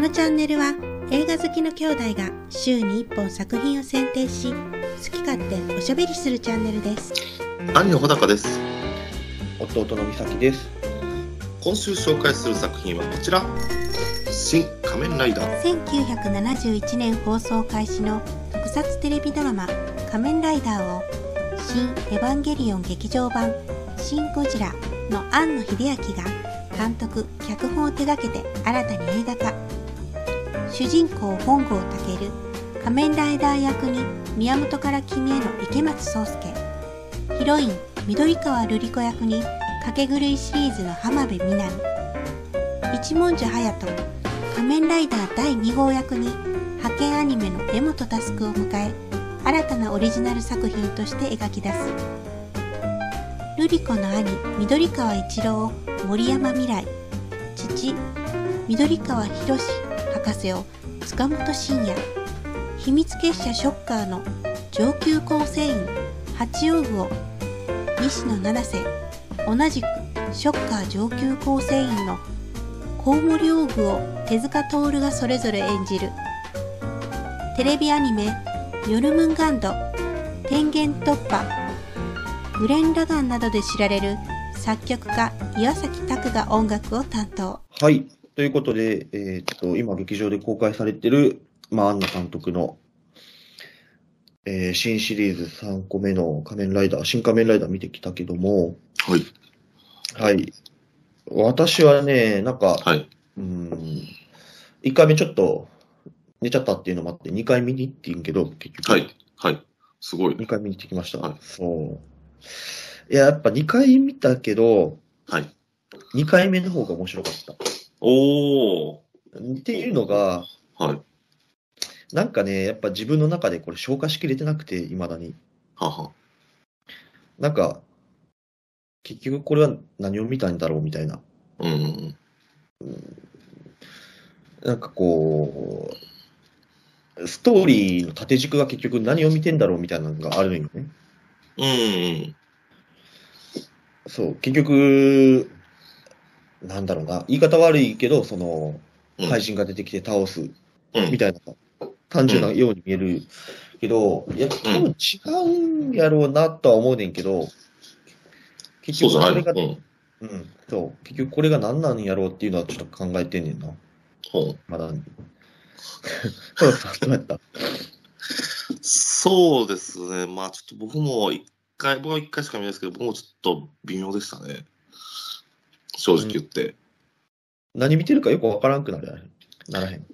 のチャンネルは映画好きの兄弟が週に1本作品を選定し好き勝手おしゃべりするチャンネルです。兄の穂高です。弟の美咲です。今週紹介する作品はこちら。新仮面ライダー。1971年放送開始の特撮テレビドラマ「仮面ライダー」を「新エヴァンゲリオン劇場版シン・ゴジラ」の庵野秀明が監督脚本を手掛けて新たに映画化主人公本郷武仮面ライダー役に宮本から君への池松壮亮。ヒロイン緑川瑠璃子役に掛け狂いシリーズの浜辺美波。一文字隼人。仮面ライダー第2号役に派遣アニメの江本佑を迎え新たなオリジナル作品として描き出す。瑠璃子の兄緑川一郎を森山未来。父緑川博博士を塚本慎也秘密結社ショッカーの上級構成員八王具を西野七瀬同じくショッカー上級構成員のコウモリオーグを手塚徹がそれぞれ演じるテレビアニメ「ヨルムンガンド」「天元突破」「グレン・ラガン」などで知られる作曲家岩崎拓が音楽を担当はい。ということで、えーっと、今劇場で公開されてる、まあ、庵野監督の、えー新シリーズ3個目の仮面ライダー、新仮面ライダー見てきたけども、はいはい。私はね、なんか、はい。うーん、1回目ちょっと寝ちゃったっていうのもあって、2回見に行ってんけど、結局。はい。はい。すごい。2回見に行ってきました。はいそう。いや、やっぱ2回見たけど、はい。2回目の方が面白かった。おー。っていうのが、はい。なんかね、やっぱ自分の中でこれ消化しきれてなくて、未だに。はは。なんか、結局これは何を見たんだろうみたいな。うん。なんかこう、ストーリーの縦軸が結局何を見てんだろうみたいなのがあるんよね。うん。そう、結局、なんだろうな、言い方悪いけど、その、うん怪人が出てきて倒すうんみ。たいな、単純なように見えるけど、いや、多分違うんやろうなとは思うねんけど、結局これが、のうん。うん、そう、結局これが何なんやろうっていうのはちょっと考えてんねんな、ほう。まだ そうですね。まあちょっと僕も一回、僕は一回しか見ないですけど、僕もちょっと微妙でしたね。正直言って。何見てるかよくわからんくなるならへん。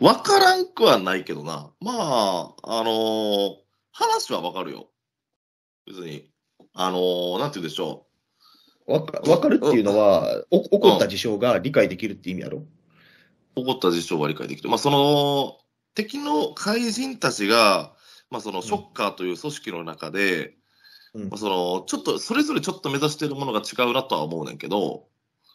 わからんくはないけどな。まあ、あのー話はわかるよ。別に。あのーなんて言うんでしょわかわかるっていうのは、お起こった事象が理解できるって意味やろ？う。起こった事象は理解できる。まあ、その、敵の怪人たちが、まあ、その、ショッカーという組織の中で、うんまあ、その、ちょっと、それぞれちょっと目指しているものが違うなとは思うねんけど、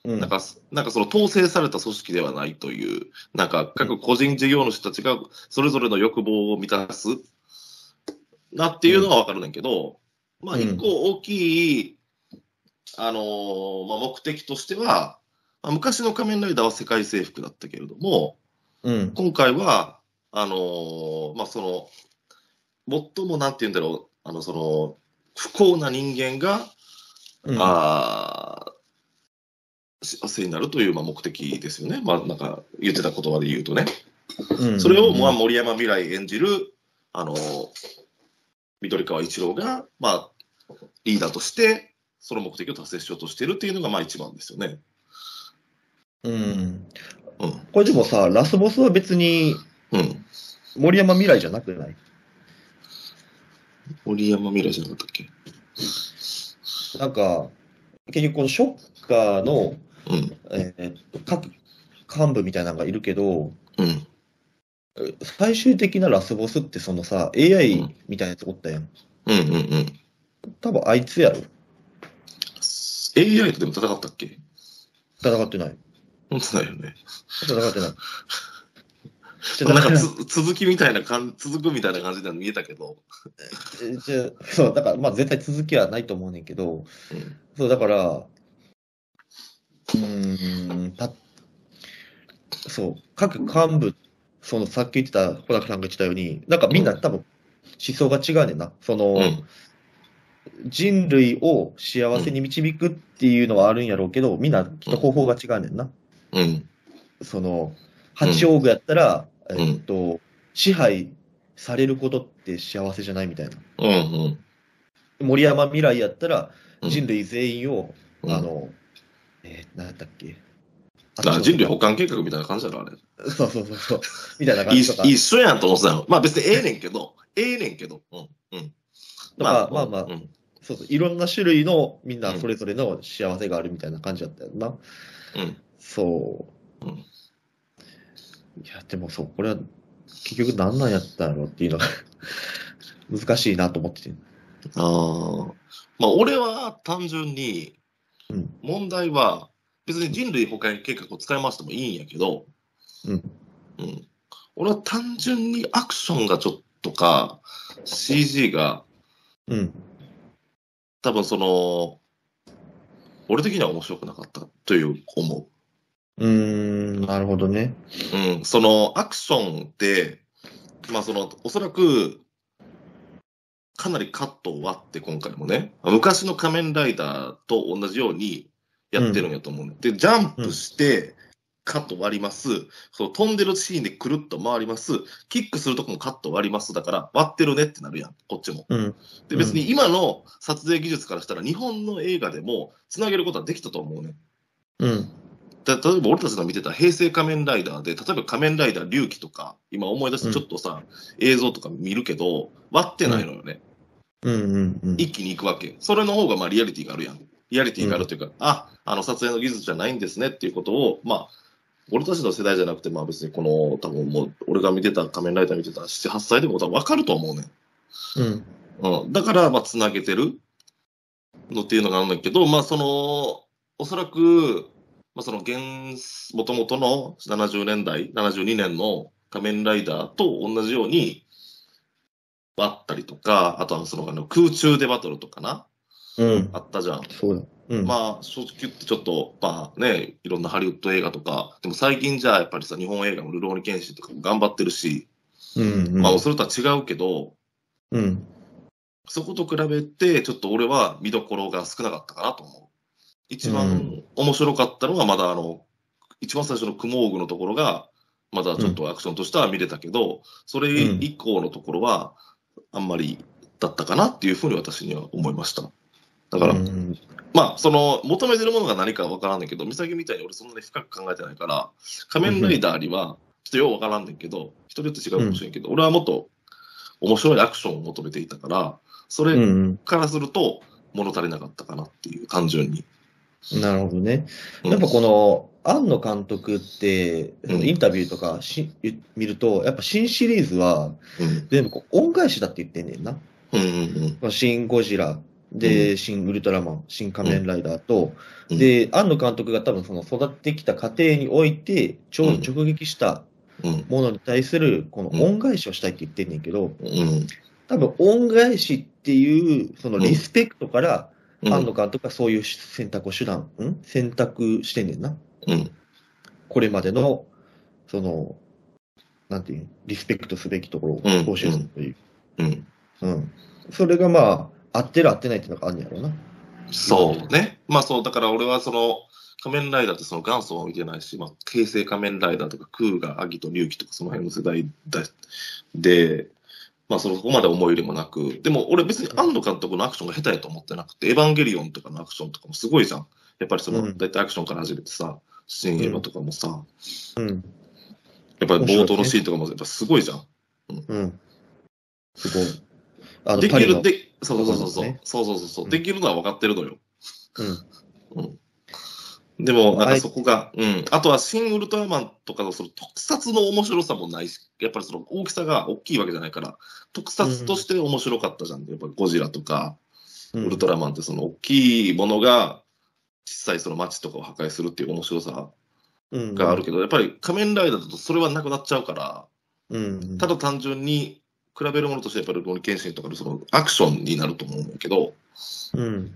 うん。なんか、なんかその統制された組織ではないという、なんか各個人事業主たちがそれぞれの欲望を満たすなっていうのはわかるねんけど、まあうん一個大きい、あのーまあ、目的としては、まあ、昔の仮面ライダーは世界征服だったけれども、うん。今回は、あのーまあその、最もなんて言うんだろう、あの、その、不幸な人間が、うん。あー幸せになるというまあ目的ですよね。まあなんか言ってた言葉で言うとね。うんそれを、うんまあ、森山未来演じる、あの、緑川一郎が、まあ、リーダーとして、その目的を達成しようとしているっていうのがまあ一番ですよね。うん。うん。これでもさ、ラスボスは別にうん。森山未来じゃなくない？森山未来じゃなかったっけ？なんか、結局このショッカーの、うん。えー各幹部みたいなのがいるけど、うん。最終的なラスボスってそのさ、AI みたいなやつおったやん。うんうんうん。多分あいつやろ。AI とでも戦ったっけ？戦ってない。本当だよね。戦ってない。なんかつ 続きみたいな感じ、続くみたいな感じでは見えたけど。えじゃあそう、だから、まあ絶対続きはないと思うねんけど、うん。そう、だから、うーん、た、そう、各幹部、そのさっき言ってた、小高さんが言ってたように、なんかみんな多分思想が違うねんな。その、うん。人類を幸せに導くっていうのはあるんやろうけど、みんなきっと方法が違うねんな。うん。その、八王具やったら、んえっと、支配されることって幸せじゃないみたいな。うん。うん。森山未来やったら、うん人類全員を、うんあの、えー、何だっけ。だから人類保管計画みたいな感じだろ、あれ。そうそうそうそう。みたいな感いじとか。一緒やんと思ってたの。まあ別にええねんけど、ええねんけど。うん。うん。とかまあまあうん。そうそう。いろんな種類のみんなそれぞれの幸せがあるみたいな感じだったよな。うん。そう。うんいや、でもそう、これは結局何なんやったんやろっていうのが 難しいなと思ってて。ああ。まあ俺は単純に、うん。問題は、別に人類保管計画を使い回してもいいんやけど、うん。うん。俺は単純にアクションがちょっとか、CG が、うん。多分その、俺的には面白くなかったという思うーん、なるほどね。う。うん。そのアクションって、まあその、おそらく、かなりカットを割って今回もね、昔の仮面ライダーと同じようにやってるんやと思うね、で、ジャンプして、カット割ります。その飛んでるシーンでくるっと回ります。キックするとこもカット割ります。だから割ってるねってなるやん、こっちも。うん。で、別に今の撮影技術からしたら日本の映画でもつなげることはできたと思うね。うん。だ例えば俺たちが見てた平成仮面ライダーで、例えば仮面ライダー龍騎とか、今思い出してちょっとさ、映像とか見るけど、割ってないのよね。うん。うん。うん。一気に行くわけ。それの方がまあリアリティがあるやん。リアリティがあるというか、あ、あの撮影の技術じゃないんですねっていうことを、まあ、俺たちの世代じゃなくて、まあ別にこの、多分もう、俺が見てた仮面ライダー見てた7、8歳でも多分分かると思うねん。うん。うん。だから、まあ、つなげてるのっていうのがあるんだけど、まあ、その、おそらく、まあ、その現、もともとの70年代、72年の仮面ライダーと同じように割ったりとか、あとはそのあの空中でバトルとかな、うん。あったじゃん。そうだ。うん。まあ、正直言ってちょっと、まあね、いろんなハリウッド映画とか、でも最近じゃあやっぱりさ、日本映画もルローニケンシンとかも頑張ってるし、うん。うん。まあ、それとは違うけど、うん。そこと比べて、ちょっと俺は見どころが少なかったかなと思う。一う番面白かったのが、まだあの、一番最初のクモーグのところが、まだちょっとアクションとしては見れたけど、それ以降のところは、あんまりだったかなっていうふうに私には思いました。だから、うん。まあ、その、求めてるものが何かわからんねんけど、美咲みたいに俺そんなに深く考えてないから、仮面ライダーには、ちょっとようわからんねんけど、人によって違うかもしれんけど、俺はもっと面白いアクションを求めていたから、それうん。からすると、物足りなかったかなっていう、単純に。なるほどね。うんやっぱこの、庵野監督って、うんインタビューとかし見ると、やっぱ新シリーズはうん。全部こう恩返しだって言ってんねんな。うんうんこの新ゴジラ、で、う新ウルトラマン、新仮面ライダーと、うんで、庵野監督が多分その育ってきた過程において、ちょうん直撃した。ものに対するこの恩返しをしたいって言ってんねんけど、うん。多分恩返しっていう、そのリスペクトから、うん。庵野監督はそういう選択を手段、ん？選択してんねんな。うん。これまでの、その、なんていう、リスペクトすべきところをうん踏襲するという。うん。うん。それがまあ、合ってる合ってないっていうのがあるんやろうな。そうね。まあそう、だから俺はその、仮面ライダーってその元祖は見てないし、まあ、平成仮面ライダーとか、クーガ、アギト、リュウキとかその辺の世代だで、まあそこまで思い入れもなく、でも俺別に庵野監督のアクションが下手やと思ってなくて、エヴァンゲリオンとかのアクションとかもすごいじゃん。やっぱりその、うん大体アクションから始めてさ、新エヴァとかもさ、うん。やっぱり冒頭のシーンとかもやっぱすごいじゃん。うん。すごい。あの、できる、で、そうそうそうそう、ねそうそうそうできるのは分かってるのよ。うん。うん。でも、なんはいかそこが、うん。あとは、新ウルトラマンとかのその特撮の面白さもないし、やっぱりその大きさが大きいわけじゃないから、特撮として面白かったじゃん。やっぱゴジラとか、うんウルトラマンってその大きいものが、小さいその街とかを破壊するっていう面白さうんがあるけど、やっぱり仮面ライダーだとそれはなくなっちゃうから、うん。ただ単純に比べるものとしてやっぱりロニケンシンとかのそのアクションになると思うんだけど、うん。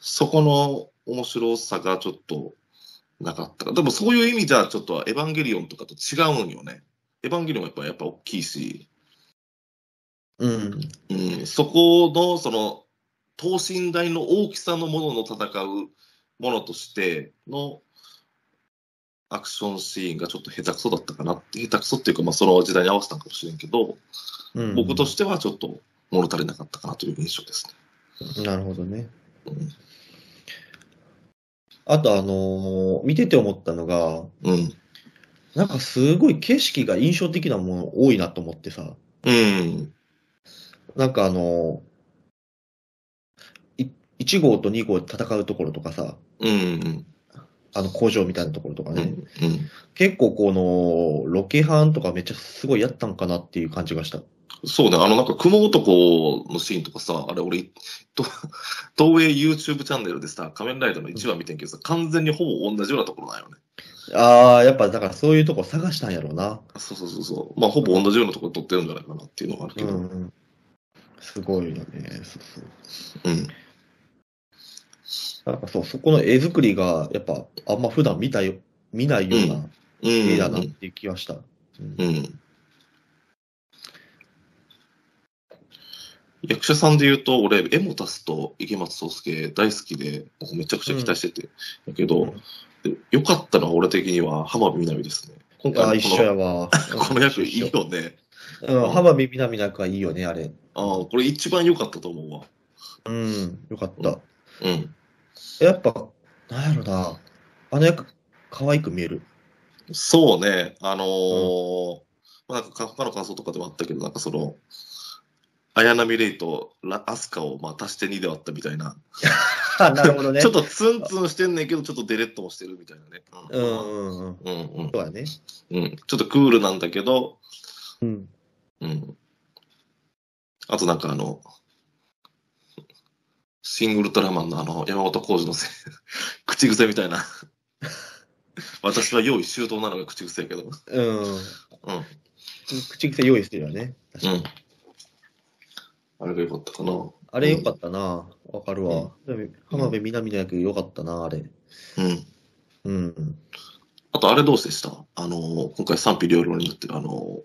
そこの面白さがちょっとなかったか。でもそういう意味じゃ、ちょっとエヴァンゲリオンとかと違うんよね。エヴァンゲリオンはやっぱやっぱ大きいし、うん。うん、そこの、その、等身大の大きさのものの戦うものとしてのアクションシーンがちょっと下手くそだったかなって、下手くそっていうか、まあその時代に合わせたのかもしれんけど、うん、僕としてはちょっと物足りなかったかなという印象ですね。なるほどね。うんあと、あのー見てて思ったのが、うん。なんかすごい景色が印象的なもの多いなと思ってさ、うん。なんかあのーい1号と2号で戦うところとかさ、うん。あの工場みたいなところとかうん。ね、うん。結構このロケハンとかめっちゃすごいやったんかなっていう感じがした。そうね、あのなんか雲男のシーンとかさ、あれ俺、と東映 YouTube チャンネルでさ、仮面ライダーの1話見てんけどさ、完全にほぼ同じようなところなんよね。ああ、やっぱだからそういうとこ探したんやろうな。そうそうそうそう。まあ、ほぼ同じようなところ撮ってるんじゃないかなっていうのがあるけど。うんうん。すごいよね。そうそう。うん。なんかそう、そこの絵作りが、やっぱ、あんま普段見たよ、見ないようなうん。絵だなっていう気がした。うんうん。役者さんで言うと、俺、エモタスと池松壮亮大好きで、僕めちゃくちゃ期待してて。だけど、で良かったのは俺的には浜辺美波ですね。今ああ、一緒やわ。の この役いいよね。うん、浜辺美波なんかいいよね、あれ。ああ、これ一番良かったと思うわ。うん、よかった。うん。やっぱ、なんやろな。あの役、可愛く見える。そうね、あのーまあ、なんか他の感想とかでもあったけど、なんかその、綾波レイとラアスカをまあ足して2で割ったみたいな、あ、なるほどね。ちょっとツンツンしてんねんけど、ちょっとデレッともしてるみたいなね。うんうんうん。うんうんそうやね。うん。ちょっとクールなんだけど、うん。うん。あとなんかあの、シン・ウルトラマンのあの、山本浩二のせ 口癖みたいな。私は用意周到なのが口癖やけど。うん。うん。口癖用意してるよね。確かにうん。あれが良かったかな。あれよかったな。わかるわ。浜辺美波の役よかったな、あれ。うん。うん。あと、あれどうでした？あの、今回賛否両論になってる、あの、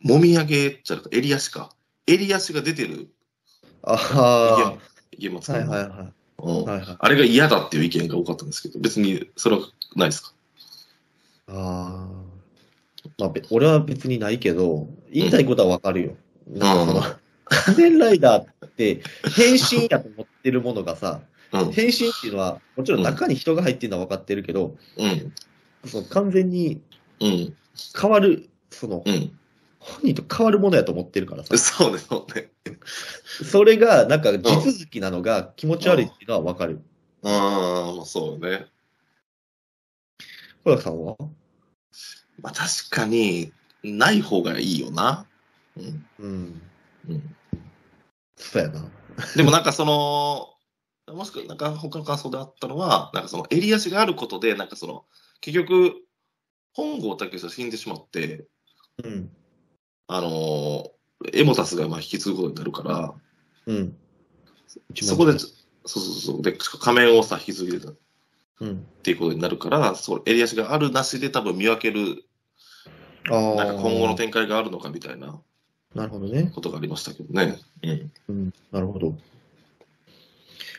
もみあげじゃなくて、襟足か。襟足が出てるああ、池松さんのはいはいはい。うんはいはい。あれが嫌だっていう意見が多かったんですけど、別にそれはないですか？ああ。まあ、べ俺は別にないけど、言いたいことはわかるよ。なんかその、仮面ライダーって変身やと思ってるものがさ、うん。変身っていうのは、もちろん中に人が入ってるのは分かってるけど、うん。その完全にうん。変わる、その、うん。本人と変わるものやと思ってるからさ、そうね、そうね。それがなんか地続きなのが気持ち悪いっていうのは分かる。ああそうね。小田さんは？まあ確かに、ない方がいいよな。うん。うん。うん。そうやな。でもなんかその、もしくはなんか他の感想であったのは、なんかその襟足があることで、なんかその、結局、本郷武史は死んでしまって、うん。あのーエモタスがまあ引き継ぐことになるから、うん。そこで、そうそうそう、で、仮面をさ、引き継いでたっうん。ていうことになるから、そう襟足があるなしで多分見分ける。なんか今後の展開があるのかみたいななるほどね。ことがありましたけどね。うん。うん。なるほど。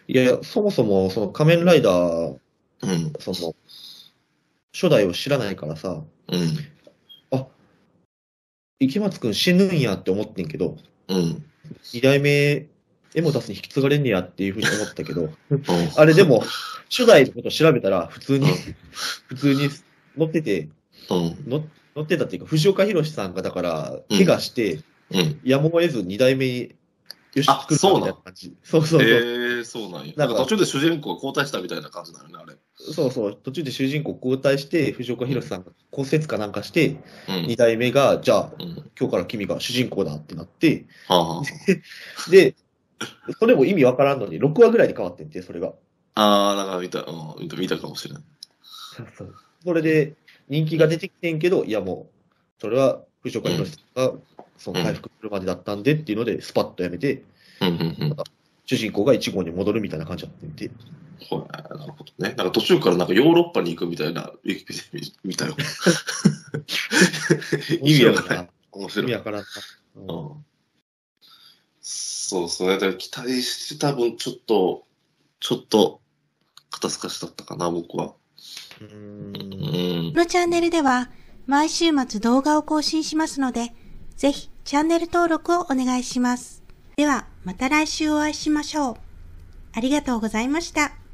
いやそもそも、その仮面ライダー、うん。その、初代を知らないからさ、うん。池松くん死ぬんやって思ってんけど、うん。二代目、エモタスに引き継がれんねやっていうふうに思ったけど、うん。あれでも、初代のことを調べたら、普通にうん、普通に乗ってて、うん。乗乗ってたっていうか、藤岡弘さんがだから、うん怪我して、うん。やむを得ず二代目に、よし、あ作るかそうなんみたいな感じ。そうそうそう。ええそうなんや。なんんか途中で主人公が交代したみたいな感じなのね、あれ。そうそう、途中で主人公交代して、藤岡弘さんが骨折かなんかして、うん二。代目が、じゃあ、うん。今日から君が主人公だってなって、はあ、は で、それも意味わからんのに、6話ぐらいで変わってんて、それが。あ。あんか見た、うん、見た見たかもしれない。それで、人気が出てきてんけど、いやもう、それは藤岡弘さんが、その回復するまでだったんでっていうので、スパッとやめて、主人公が1号に戻るみたいな感じになってて。はい、なるほどね。なんか途中からなんかヨーロッパに行くみたいなウィキペディア見たよ。意味わからない。面意白い。味わからんな。うんうんそうそう。だから期待してた分、ちょっと、ちょっと、肩透かしだったかな、僕は。うーうんん。このチャンネルでは毎週末動画を更新しますので、ぜひチャンネル登録をお願いします。ではまた来週お会いしましょう。ありがとうございました。